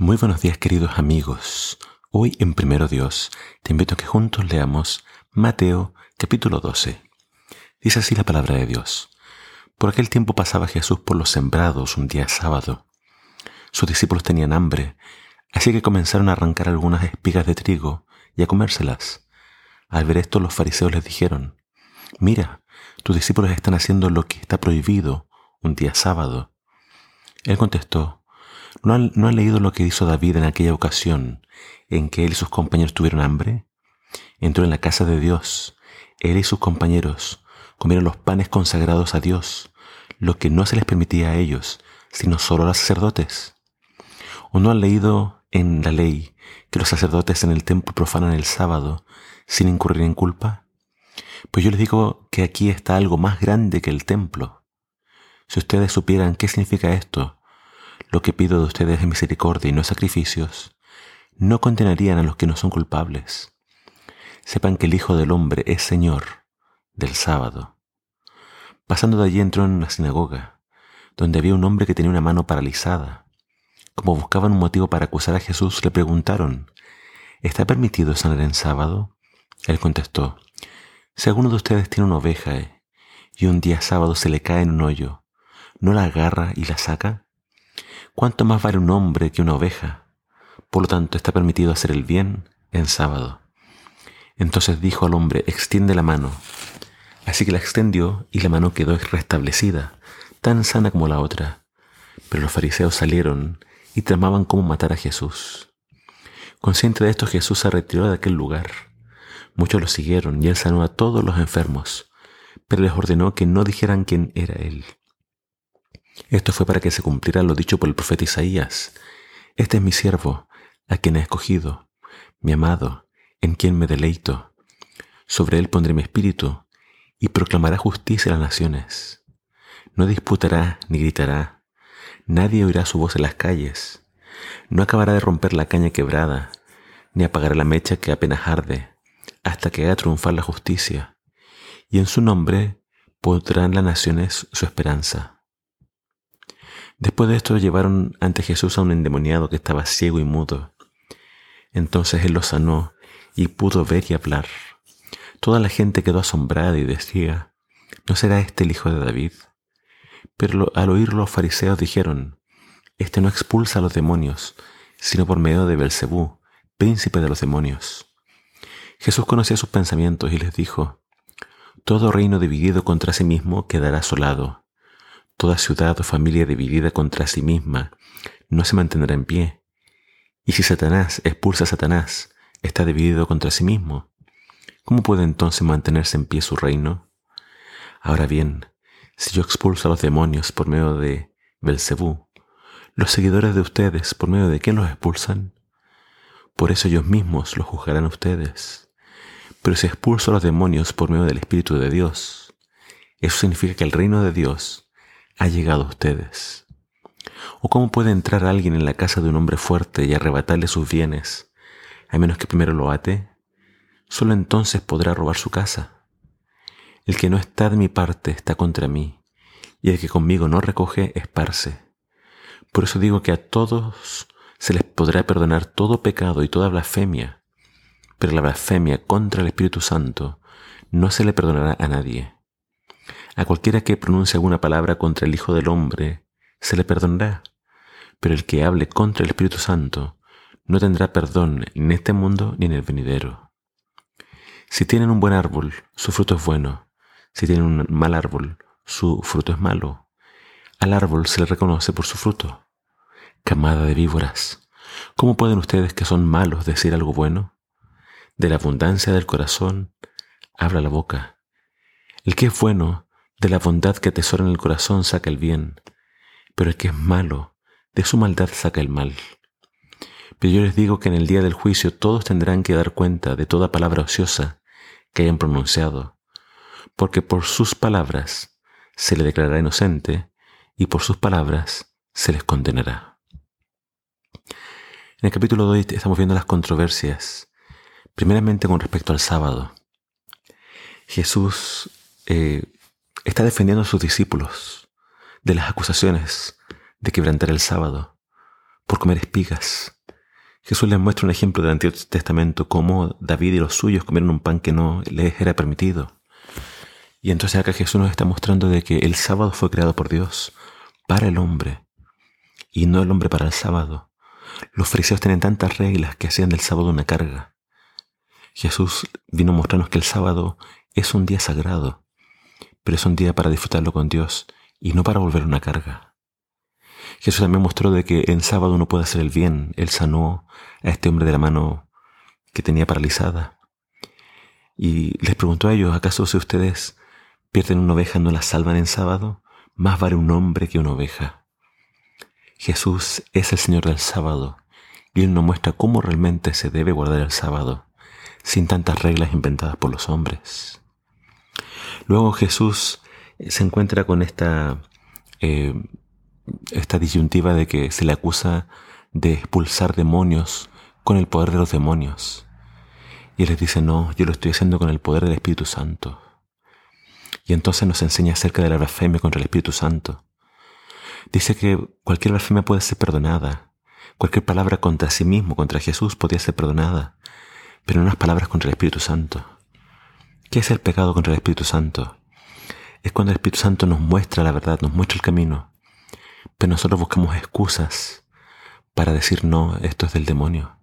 Muy buenos días queridos amigos. Hoy en Primero Dios te invito a que juntos leamos Mateo capítulo 12. Dice así la palabra de Dios. Por aquel tiempo pasaba Jesús por los sembrados un día sábado. Sus discípulos tenían hambre, así que comenzaron a arrancar algunas espigas de trigo y a comérselas. Al ver esto los fariseos les dijeron, Mira, tus discípulos están haciendo lo que está prohibido un día sábado. Él contestó, ¿No han, leído lo que hizo David en aquella ocasión en que él y sus compañeros tuvieron hambre? Entró en la casa de Dios. Él y sus compañeros comieron los panes consagrados a Dios, lo que no se les permitía a ellos, sino solo a los sacerdotes. ¿O no han leído en la ley que los sacerdotes en el templo profanan el sábado sin incurrir en culpa? Pues yo les digo que aquí está algo más grande que el templo. Si ustedes supieran qué significa esto, lo que pido de ustedes es misericordia y no sacrificios, no condenarían a los que no son culpables. Sepan que el Hijo del Hombre es Señor del sábado. Pasando de allí entró en una sinagoga, donde había un hombre que tenía una mano paralizada. Como buscaban un motivo para acusar a Jesús, le preguntaron, ¿está permitido sanar en sábado? Él contestó, si alguno de ustedes tiene una oveja y un día sábado se le cae en un hoyo, ¿no la agarra y la saca? ¿Cuánto más vale un hombre que una oveja? Por lo tanto, está permitido hacer el bien en sábado. Entonces dijo al hombre, extiende la mano. Así que la extendió y la mano quedó restablecida, tan sana como la otra. Pero los fariseos salieron y tramaban cómo matar a Jesús. Consciente de esto, Jesús se retiró de aquel lugar. Muchos lo siguieron y él sanó a todos los enfermos, pero les ordenó que no dijeran quién era él. Esto fue para que se cumpliera lo dicho por el profeta Isaías. Este es mi siervo, a quien he escogido, mi amado, en quien me deleito. Sobre él pondré mi espíritu, y proclamará justicia a las naciones. No disputará ni gritará, nadie oirá su voz en las calles, no acabará de romper la caña quebrada, ni apagará la mecha que apenas arde, hasta que haga triunfar la justicia, y en su nombre podrán las naciones su esperanza. Después de esto llevaron ante Jesús a un endemoniado que estaba ciego y mudo. Entonces él lo sanó y pudo ver y hablar. Toda la gente quedó asombrada y decía, ¿no será este el hijo de David? Pero al oírlo los fariseos dijeron, Este no expulsa a los demonios, sino por medio de Belcebú, príncipe de los demonios. Jesús conocía sus pensamientos y les dijo, Todo reino dividido contra sí mismo quedará asolado Toda ciudad o familia dividida contra sí misma no se mantendrá en pie. Y si Satanás expulsa a Satanás, está dividido contra sí mismo. ¿Cómo puede entonces mantenerse en pie su reino? Ahora bien, si yo expulso a los demonios por medio de Belcebú, los seguidores de ustedes, ¿por medio de quién los expulsan? Por eso ellos mismos los juzgarán a ustedes. Pero si expulso a los demonios por medio del Espíritu de Dios, eso significa que el reino de Dios ha llegado a ustedes? ¿O cómo puede entrar alguien en la casa de un hombre fuerte y arrebatarle sus bienes, a menos que primero lo ate? Solo entonces podrá robar su casa. El que no está de mi parte está contra mí, y el que conmigo no recoge esparce. Por eso digo que a todos se les podrá perdonar todo pecado y toda blasfemia, pero la blasfemia contra el Espíritu Santo no se le perdonará a nadie. A cualquiera que pronuncie alguna palabra contra el Hijo del Hombre, se le perdonará, pero el que hable contra el Espíritu Santo no tendrá perdón en este mundo ni en el venidero. Si tienen un buen árbol, su fruto es bueno. Si tienen un mal árbol, su fruto es malo. Al árbol se le reconoce por su fruto. Camada de víboras, ¿cómo pueden ustedes que son malos decir algo bueno? De la abundancia del corazón habla la boca. El que es bueno de la bondad que atesora en el corazón saca el bien, pero el que es malo, de su maldad saca el mal. Pero yo les digo que en el día del juicio todos tendrán que dar cuenta de toda palabra ociosa que hayan pronunciado, porque por sus palabras se le declarará inocente y por sus palabras se les condenará. En el capítulo de hoy estamos viendo las controversias, primeramente con respecto al sábado. Jesús eh, está defendiendo a sus discípulos de las acusaciones de quebrantar el sábado, por comer espigas. Jesús les muestra un ejemplo del Antiguo Testamento, cómo David y los suyos comieron un pan que no les era permitido. Y entonces acá Jesús nos está mostrando de que el sábado fue creado por Dios para el hombre y no el hombre para el sábado. Los fariseos tienen tantas reglas que hacían del sábado una carga. Jesús vino a mostrarnos que el sábado es un día sagrado, pero es un día para disfrutarlo con Dios y no para volver una carga. Jesús también mostró de que en sábado uno puede hacer el bien. Él sanó a este hombre de la mano que tenía paralizada. Y les preguntó a ellos, ¿acaso si ustedes pierden una oveja no la salvan en sábado? Más vale un hombre que una oveja. Jesús es el Señor del sábado y Él nos muestra cómo realmente se debe guardar el sábado, sin tantas reglas inventadas por los hombres. Luego Jesús se encuentra con esta, eh, esta disyuntiva de que se le acusa de expulsar demonios con el poder de los demonios. Y él les dice, no, yo lo estoy haciendo con el poder del Espíritu Santo. Y entonces nos enseña acerca de la blasfemia contra el Espíritu Santo. Dice que cualquier blasfemia puede ser perdonada. Cualquier palabra contra sí mismo, contra Jesús, podría ser perdonada. Pero no las palabras contra el Espíritu Santo. ¿Qué es el pecado contra el Espíritu Santo? Es cuando el Espíritu Santo nos muestra la verdad, nos muestra el camino. Pero nosotros buscamos excusas para decir no, esto es del demonio.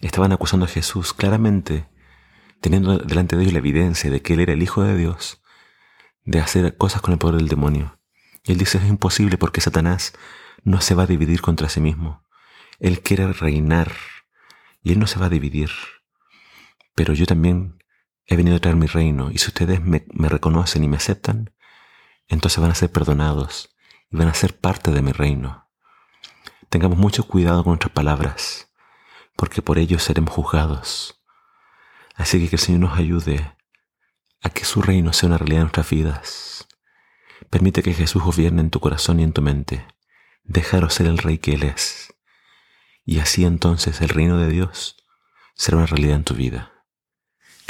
Estaban acusando a Jesús claramente, teniendo delante de ellos la evidencia de que Él era el Hijo de Dios, de hacer cosas con el poder del demonio. Y Él dice, es imposible porque Satanás no se va a dividir contra sí mismo. Él quiere reinar y Él no se va a dividir. Pero yo también he venido a traer mi reino y si ustedes me, reconocen y me aceptan, entonces van a ser perdonados y van a ser parte de mi reino. Tengamos mucho cuidado con nuestras palabras, porque por ello seremos juzgados. Así que que el Señor nos ayude a que su reino sea una realidad en nuestras vidas. Permite que Jesús gobierne en tu corazón y en tu mente. Déjalo ser el rey que Él es. Y así entonces el reino de Dios será una realidad en tu vida.